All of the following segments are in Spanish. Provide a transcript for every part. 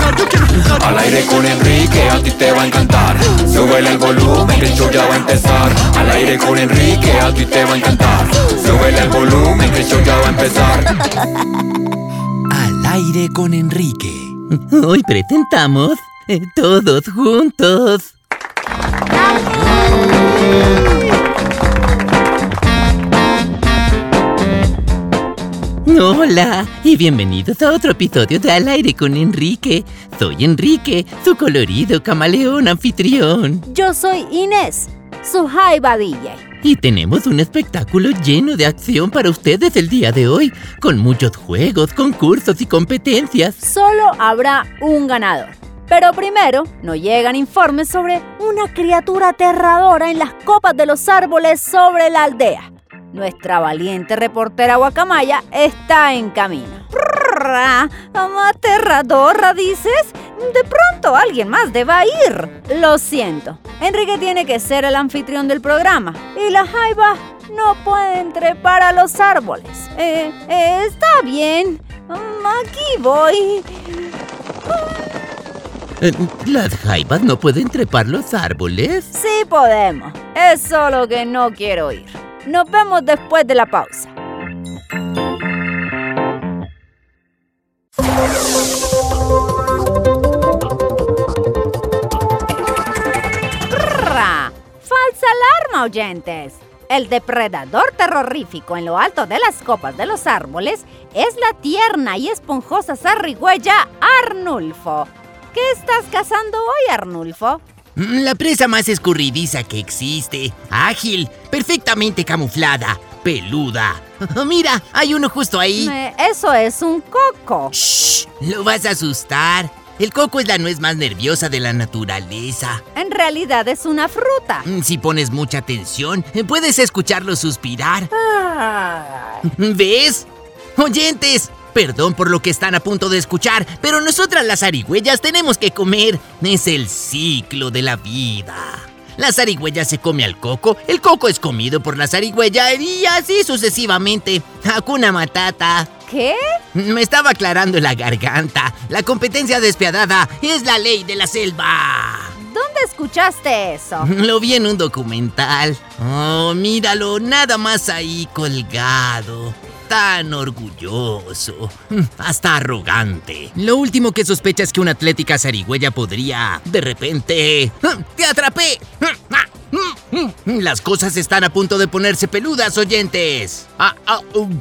Yo quiero jugar, yo quiero jugar. Al aire con Enrique, a ti te va a encantar. Súbele el volumen, que el show ya va a empezar. Al aire con Enrique, a ti te va a encantar. Súbele el volumen, que el show ya va a empezar. Al aire con Enrique. Hoy presentamos eh, todos juntos. Hola y bienvenidos a otro episodio de Al aire con Enrique. Soy Enrique, su colorido camaleón anfitrión. Yo soy Inés, su jaiba DJ. Y tenemos un espectáculo lleno de acción para ustedes el día de hoy, con muchos juegos, concursos y competencias. Solo habrá un ganador. Pero primero nos llegan informes sobre una criatura aterradora en las copas de los árboles sobre la aldea. Nuestra valiente reportera Guacamaya está en camino. ¿Aterradora, dices? De pronto alguien más deba ir. Lo siento. Enrique tiene que ser el anfitrión del programa. Y la jaiba no pueden trepar a los árboles. Eh, eh, está bien. Mm, Aquí voy. Eh, ¿Las jaibas no pueden trepar los árboles? Sí podemos. Es solo que no quiero ir. Nos vemos después de la pausa. Falsa alarma, oyentes. El depredador terrorífico en lo alto de las copas de los árboles es la tierna y esponjosa zarigüeya Arnulfo. ¿Qué estás cazando hoy, Arnulfo? La presa más escurridiza que existe. Ágil, perfectamente camuflada, peluda. Mira, hay uno justo ahí. Eh, eso es un coco. Shh, lo vas a asustar. El coco es la nuez más nerviosa de la naturaleza. En realidad es una fruta. Mm, Si pones mucha atención, puedes escucharlo suspirar. ¿Ves? Oyentes, perdón por lo que están a punto de escuchar, pero nosotras las zarigüeyas tenemos que comer. Es el ciclo de la vida. La zarigüeya se come al coco, el coco es comido por la zarigüeya y así sucesivamente. Hakuna Matata. ¿Qué? Me estaba aclarando la garganta. La competencia despiadada es la ley de la selva. ¿Dónde escuchaste eso? Lo vi en un documental. Oh, míralo, nada más ahí colgado. Tan orgulloso. Hasta arrogante. Lo último que sospecha es que una atlética zarigüeya podría, de repente... ¡Te atrapé! Las cosas están a punto de ponerse peludas, oyentes. Ah, ah, um,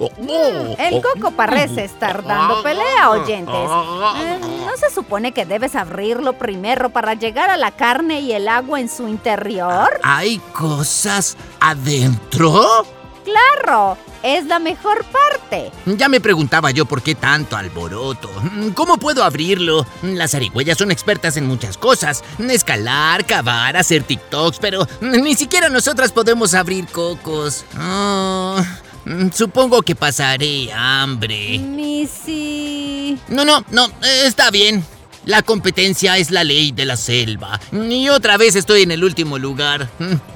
oh, oh, El oh. coco parece estar dando pelea, oyentes. Eh, ¿No se supone que debes abrirlo primero para llegar a la carne y el agua en su interior? ¿Hay cosas adentro? ¡Claro! Es la mejor parte. Ya me preguntaba yo por qué tanto alboroto. ¿Cómo puedo abrirlo? Las zarigüeyas son expertas en muchas cosas. Escalar, cavar, hacer TikToks, pero ni siquiera nosotras podemos abrir cocos. Oh, supongo que pasaré hambre. Missy. No, no, no, eh, está bien. La competencia es la ley de la selva. Y otra vez estoy en el último lugar.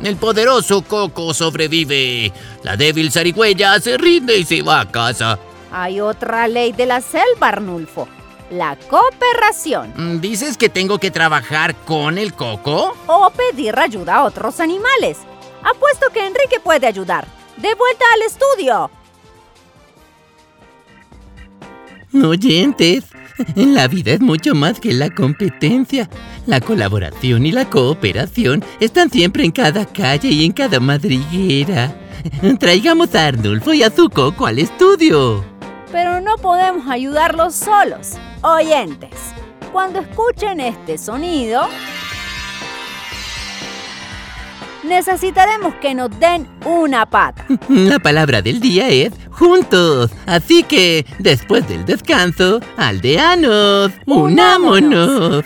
El poderoso Coco sobrevive. La débil zarigüeya se rinde y se va a casa. Hay otra ley de la selva, Arnulfo. La cooperación. ¿Dices que tengo que trabajar con el Coco? O pedir ayuda a otros animales. Apuesto que Enrique puede ayudar. De vuelta al estudio. Oyentes, la vida es mucho más que la competencia. La colaboración y la cooperación están siempre en cada calle y en cada madriguera. Traigamos a Arnulfo y a su coco al estudio. Pero no podemos ayudarlos solos. Oyentes, cuando escuchen este sonido, necesitaremos que nos den una pata. La palabra del día es juntos. Así que, después del descanso, aldeanos, unámonos.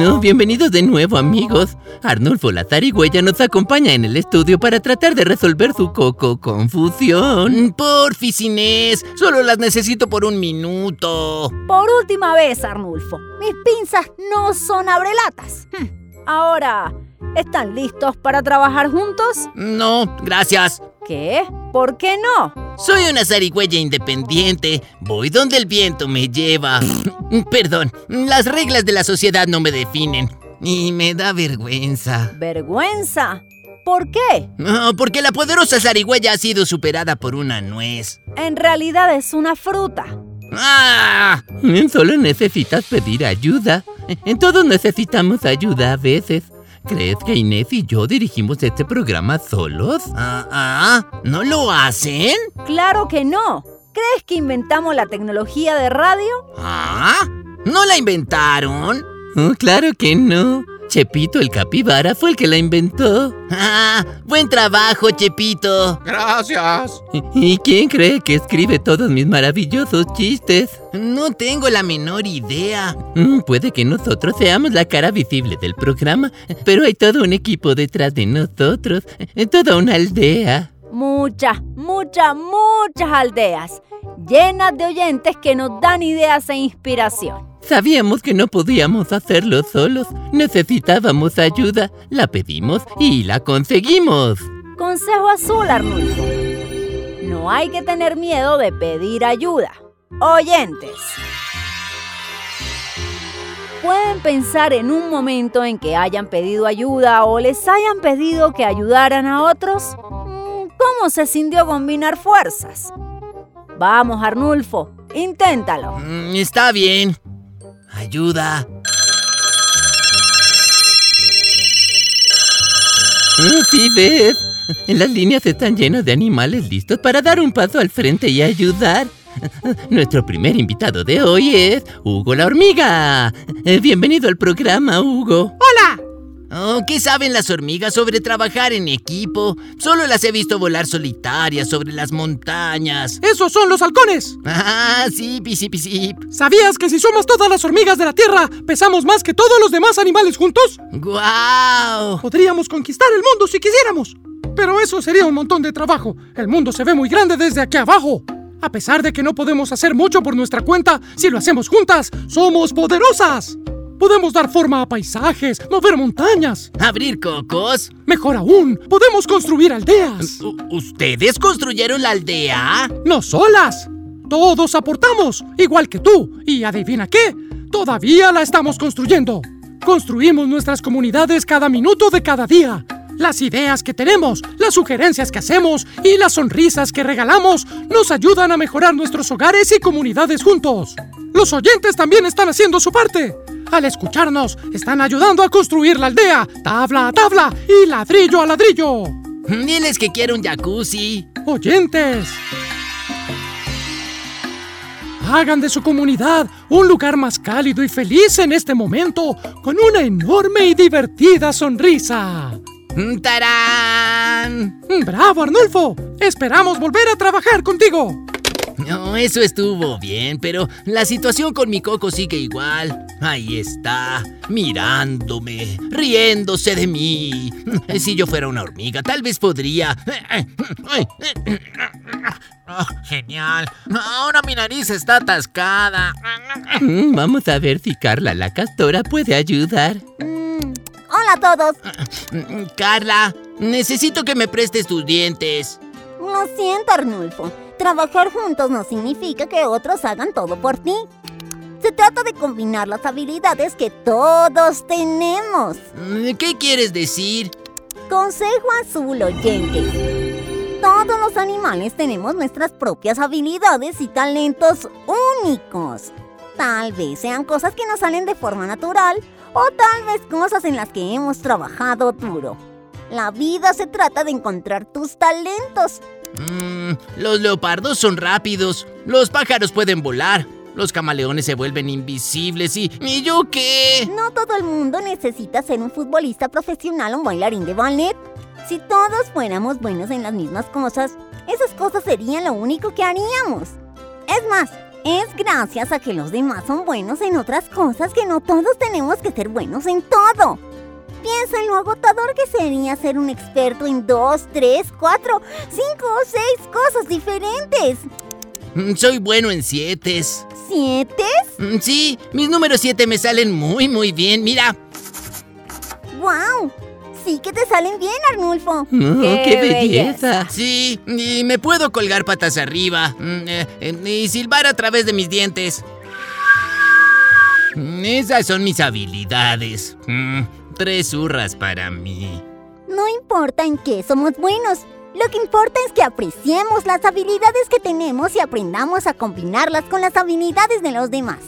No, bienvenidos de nuevo, amigos. Arnulfo la zarigüeya nos acompaña en el estudio para tratar de resolver su coco confusión. Porfis, Inés, solo las necesito por un minuto. Por última vez, Arnulfo, mis pinzas no son abrelatas. Hm, Ahora, ¿están listos para trabajar juntos? No, gracias. ¿Qué? ¿Por qué no? Soy una zarigüeya independiente. Voy donde el viento me lleva. Perdón, las reglas de la sociedad no me definen. Y me da vergüenza. ¿Vergüenza? ¿Por qué? No, porque la poderosa zarigüeya ha sido superada por una nuez. En realidad es una fruta. ¡Ah! Solo necesitas pedir ayuda. En todos necesitamos ayuda a veces. ¿Crees que Inés y yo dirigimos este programa solos? Ah, ah, ¿no lo hacen? Claro que no. ¿Crees que inventamos la tecnología de radio? ¿Ah? ¿No la inventaron? Oh, claro que no. Chepito el capibara fue el que la inventó. ¡Ah! ¡Buen trabajo, Chepito! Gracias. ¿Y quién cree que escribe todos mis maravillosos chistes? No tengo la menor idea. Mm, Puede que nosotros seamos la cara visible del programa, pero hay todo un equipo detrás de nosotros, toda una aldea. Muchas, muchas, muchas aldeas llenas de oyentes que nos dan ideas e inspiración. Sabíamos que no podíamos hacerlo solos, necesitábamos ayuda, la pedimos y la conseguimos. Consejo azul, Arnulfo. No hay que tener miedo de pedir ayuda. Oyentes. ¿Pueden pensar en un momento en que hayan pedido ayuda o les hayan pedido que ayudaran a otros? Mm, ¿Cómo se sintió combinar fuerzas? Vamos, Arnulfo, inténtalo. Mm, Está bien. Ayuda. Ah, Sí, ves. Las líneas están llenas de animales listos para dar un paso al frente y ayudar. Nuestro primer invitado de hoy es Hugo la hormiga. Eh, Bienvenido al programa, Hugo. ¡Hola! Oh, ¿Qué saben las hormigas sobre trabajar en equipo? Solo las he visto volar solitarias sobre las montañas. ¡Esos son los halcones! Ah, sí, pisi, pisi. ¿Sabías que si somos todas las hormigas de la Tierra, pesamos más que todos los demás animales juntos? ¡Guau! Podríamos conquistar el mundo si quisiéramos. Pero eso sería un montón de trabajo. El mundo se ve muy grande desde aquí abajo. A pesar de que no podemos hacer mucho por nuestra cuenta, si lo hacemos juntas, somos poderosas. Podemos dar forma a paisajes, mover montañas. ¿Abrir cocos? Mejor aún, podemos construir aldeas. ¿Ustedes construyeron la aldea? No solas. Todos aportamos, igual que tú. Y adivina qué, todavía la estamos construyendo. Construimos nuestras comunidades cada minuto de cada día. Las ideas que tenemos, las sugerencias que hacemos y las sonrisas que regalamos nos ayudan a mejorar nuestros hogares y comunidades juntos. Los oyentes también están haciendo su parte. Al escucharnos, están ayudando a construir la aldea, tabla a tabla y ladrillo a ladrillo. Diles que quiero un jacuzzi. Oyentes. Hagan de su comunidad un lugar más cálido y feliz en este momento con una enorme y divertida sonrisa. ¡Tarán! ¡Bravo, Arnulfo! Esperamos volver a trabajar contigo. No, eso estuvo bien, pero la situación con mi coco sigue igual. Ahí está, mirándome, riéndose de mí. Si yo fuera una hormiga, tal vez podría... Oh, genial. Ahora mi nariz está atascada. Mm, Vamos a ver si Carla la castora puede ayudar. Mm, hola a todos. Carla, necesito que me prestes tus dientes. Lo siento, Arnulfo. Trabajar juntos no significa que otros hagan todo por ti. Se trata de combinar las habilidades que todos tenemos. Mm, ¿Qué quieres decir? Consejo azul, oyente. Todos los animales tenemos nuestras propias habilidades y talentos únicos. Tal vez sean cosas que nos salen de forma natural o tal vez cosas en las que hemos trabajado duro. La vida se trata de encontrar tus talentos. Mm, Mm, los leopardos son rápidos, los pájaros pueden volar, los camaleones se vuelven invisibles y... ¿Y yo qué? No todo el mundo necesita ser un futbolista profesional o un bailarín de ballet. Si todos fuéramos buenos en las mismas cosas, esas cosas serían lo único que haríamos. Es más, es gracias a que los demás son buenos en otras cosas que no todos tenemos que ser buenos en todo. Piensa en lo agotador que sería ser un experto en dos, tres, cuatro, cinco o seis cosas diferentes. Mm, Soy bueno en sietes. ¿Siete? Mm, Sí, mis números 7 me salen muy, muy bien. Mira. ¡Wow! Sí que te salen bien, Arnulfo. Oh, ¡Qué belleza! Sí, y me puedo colgar patas arriba mm, eh, eh, y silbar a través de mis dientes. Mm, Esas son mis habilidades. Tres hurras para mí. No importa en qué somos buenos. Lo que importa es que apreciemos las habilidades que tenemos y aprendamos a combinarlas con las habilidades de los demás.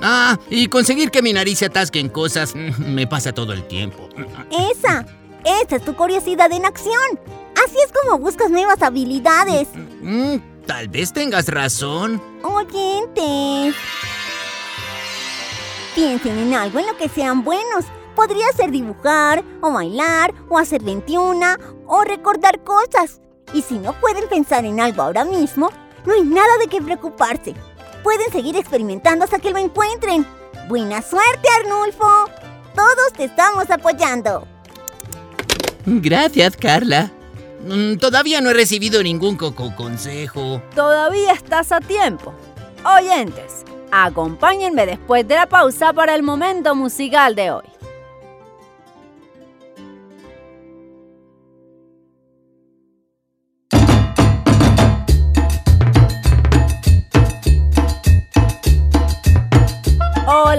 Ah, y conseguir que mi nariz se atasque en cosas me pasa todo el tiempo. Esa, esa es tu curiosidad en acción. Así es como buscas nuevas habilidades. Mm, Tal vez tengas razón. Oyentes. Piensen en algo en lo que sean buenos. Podría ser dibujar, o bailar, o hacer 21, o recordar cosas. Y si no pueden pensar en algo ahora mismo, no hay nada de qué preocuparse. Pueden seguir experimentando hasta que lo encuentren. Buena suerte, Arnulfo. Todos te estamos apoyando. Gracias, Carla. Mm, Todavía no he recibido ningún coco consejo. Todavía estás a tiempo. Oyentes, acompáñenme después de la pausa para el momento musical de hoy.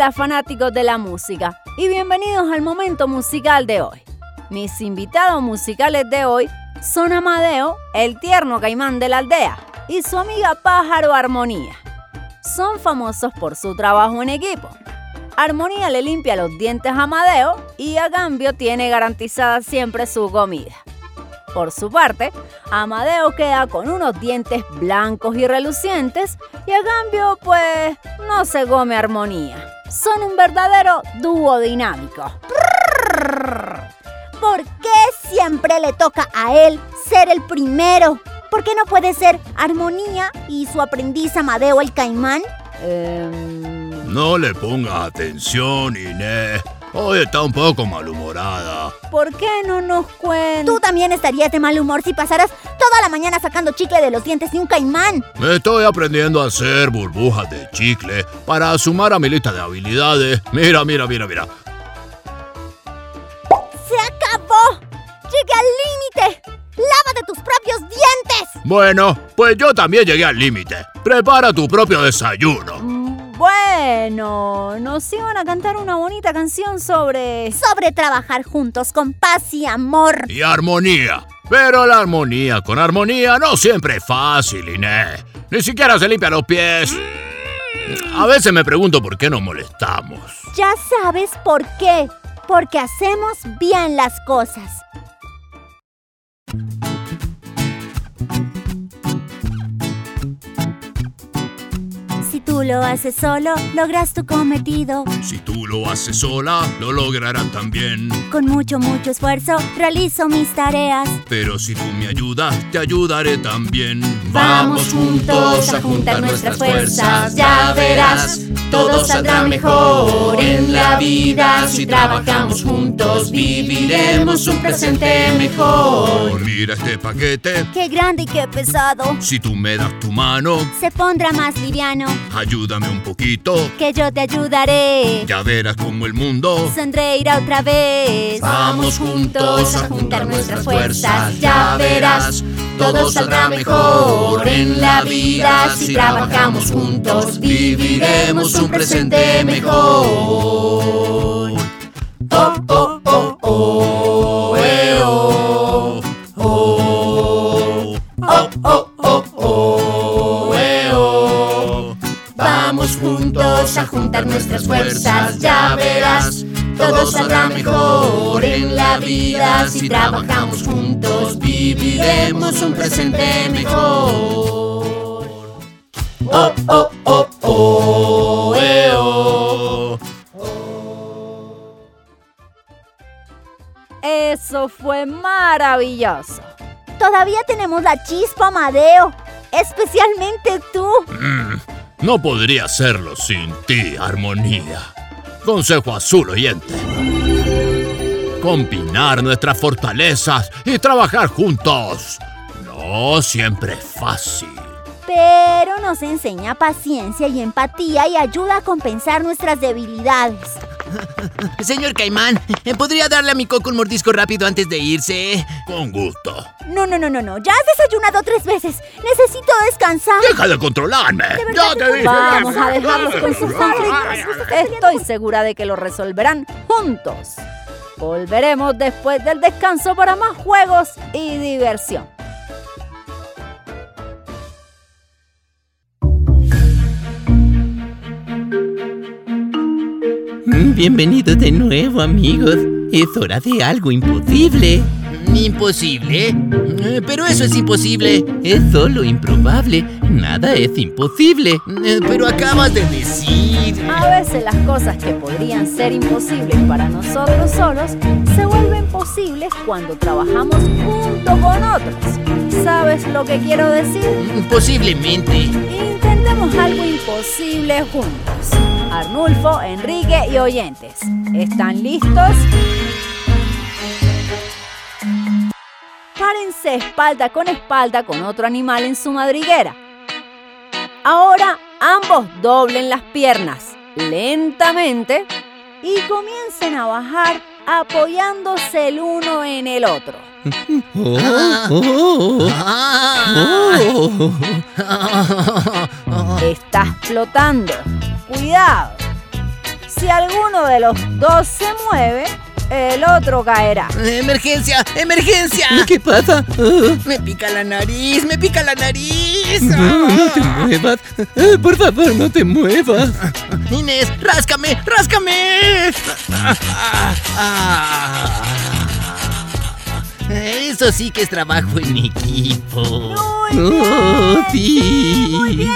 Hola fanáticos de la música y bienvenidos al momento musical de hoy. Mis invitados musicales de hoy son Amadeo, el tierno caimán de la aldea, y su amiga pájaro Armonía. Son famosos por su trabajo en equipo. Armonía le limpia los dientes a Amadeo y a cambio tiene garantizada siempre su comida. Por su parte, Amadeo queda con unos dientes blancos y relucientes y a cambio, pues, no se come armonía. Son un verdadero dúo dinámico. ¿Por qué siempre le toca a él ser el primero? ¿Por qué no puede ser Armonía y su aprendiz Amadeo el Caimán? Em, No le ponga atención, Inés. Hoy está un poco malhumorada. ¿Por qué no nos cuentas? Tú también estarías de mal humor si pasaras toda la mañana sacando chicle de los dientes de un caimán. Estoy aprendiendo a hacer burbujas de chicle para sumar a mi lista de habilidades. Mira, mira, mira, mira. ¡Se acabó! ¡Llegué al límite! ¡Lávate tus propios dientes! Bueno, pues yo también llegué al límite. Prepara tu propio desayuno. Mm, Bueno, nos iban a cantar una bonita canción sobre... Sobre trabajar juntos con paz y amor. Y armonía. Pero la armonía con armonía no siempre es fácil, Inés. Ni siquiera se limpia los pies. A veces me pregunto por qué nos molestamos. Ya sabes por qué. Porque hacemos bien las cosas. Tú lo haces solo, logras tu cometido. Si tú lo haces sola, lo lograrán también. Con mucho, mucho esfuerzo, realizo mis tareas. Pero si tú me ayudas, te ayudaré también. Vamos juntos a juntar nuestras fuerzas, ya verás, todo saldrá mejor en la vida si trabajamos juntos, viviremos un presente mejor. Mira este paquete. Qué grande y qué pesado, Si tú me das tu mano, se pondrá más liviano, ayúdame un poquito. que yo te ayudaré. Ya verás cómo el mundo Sonreirá otra vez. Vamos juntos a juntar nuestras fuerzas, ya verás, todo saldrá mejor en la vida si trabajamos juntos, viviremos un presente mejor. Oh, oh, oh, oh, Vamos a juntar nuestras fuerzas, ya verás, todo saldrá mejor en la vida si trabajamos juntos. Viviremos un presente mejor. Oh, oh, oh, oh, eh, oh. Eso fue maravilloso. Todavía tenemos la chispa, Amadeo. Especialmente tú. No podría hacerlo sin ti, Armonía. Consejo azul oyente. Combinar nuestras fortalezas y trabajar juntos. No siempre es fácil. Pero nos enseña paciencia y empatía y ayuda a compensar nuestras debilidades. Señor Caimán, ¿podría darle a mi coco un mordisco rápido antes de irse? Con gusto. No, no, no, no, no. Ya has desayunado tres veces. Necesito descansar. Deja de controlarme. Ya te dije. Vamos a dejarlos con sus. Estoy segura de que lo resolverán juntos. Volveremos después del descanso para más juegos y diversión. Bienvenidos de nuevo, amigos. Es hora de algo imposible. ¿Imposible? Eh, Pero eso es imposible. Es solo improbable. Nada es imposible. Eh, Pero acabas de decir... A veces las cosas que podrían ser imposibles para nosotros solos se vuelven posibles cuando trabajamos junto con otros. ¿Sabes lo que quiero decir? Posiblemente. Intentemos algo imposible juntos. Arnulfo, Enrique y oyentes. ¿Están listos? Párense espalda con espalda con otro animal en su madriguera. Ahora ambos doblen las piernas lentamente y comiencen a bajar apoyándose el uno en el otro. Estás flotando. Cuidado. Si alguno de los dos se mueve, el otro caerá. ¡Emergencia! ¡Emergencia! ¿Qué pasa? Oh, Me pica la nariz, me pica la nariz. no, no te muevas. Eh, Por favor, no te muevas. Inés, ráscame, ráscame. Eso sí que es trabajo en equipo. Oh, sí. ¡Bien!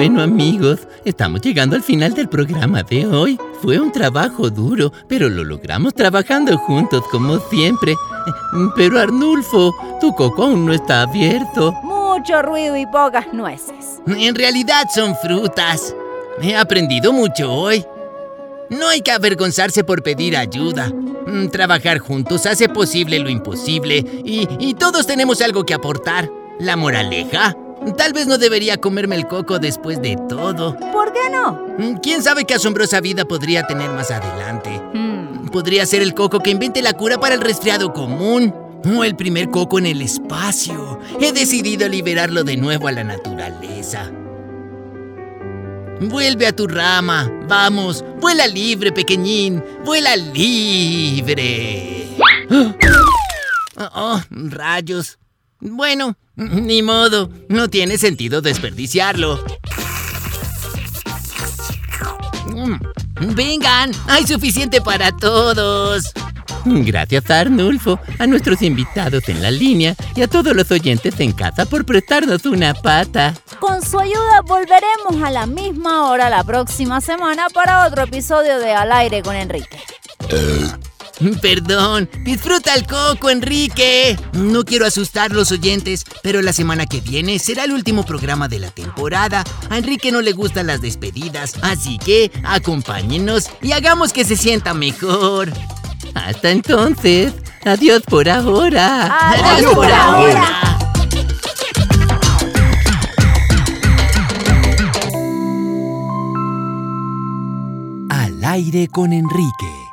Bueno amigos, estamos llegando al final del programa de hoy. Fue un trabajo duro, pero lo logramos trabajando juntos como siempre. Pero Arnulfo, tu coco aún no está abierto. Mucho ruido y pocas nueces. En realidad son frutas. He aprendido mucho hoy. No hay que avergonzarse por pedir ayuda. Mm, Trabajar juntos hace posible lo imposible y, y todos tenemos algo que aportar. La moraleja. Tal vez no debería comerme el coco después de todo. ¿Por qué no? Mm, ¿Quién sabe qué asombrosa vida podría tener más adelante? Hmm, Podría ser el coco que invente la cura para el resfriado común. O el primer coco en el espacio. He decidido liberarlo de nuevo a la naturaleza. Vuelve a tu rama. Vamos. Vuela libre, pequeñín. Vuela libre. Oh, oh, rayos. Bueno, ni modo. No tiene sentido desperdiciarlo. Mm, Vengan, hay suficiente para todos. Gracias a Arnulfo, a nuestros invitados en la línea y a todos los oyentes en casa por prestarnos una pata. Con su ayuda volveremos a la misma hora la próxima semana para otro episodio de Al aire con Enrique. Perdón, disfruta el coco, Enrique. No quiero asustar a los oyentes, pero la semana que viene será el último programa de la temporada. A Enrique no le gustan las despedidas, así que acompáñenos y hagamos que se sienta mejor. Hasta entonces, adiós por ahora. Adiós por ahora. Al aire con Enrique.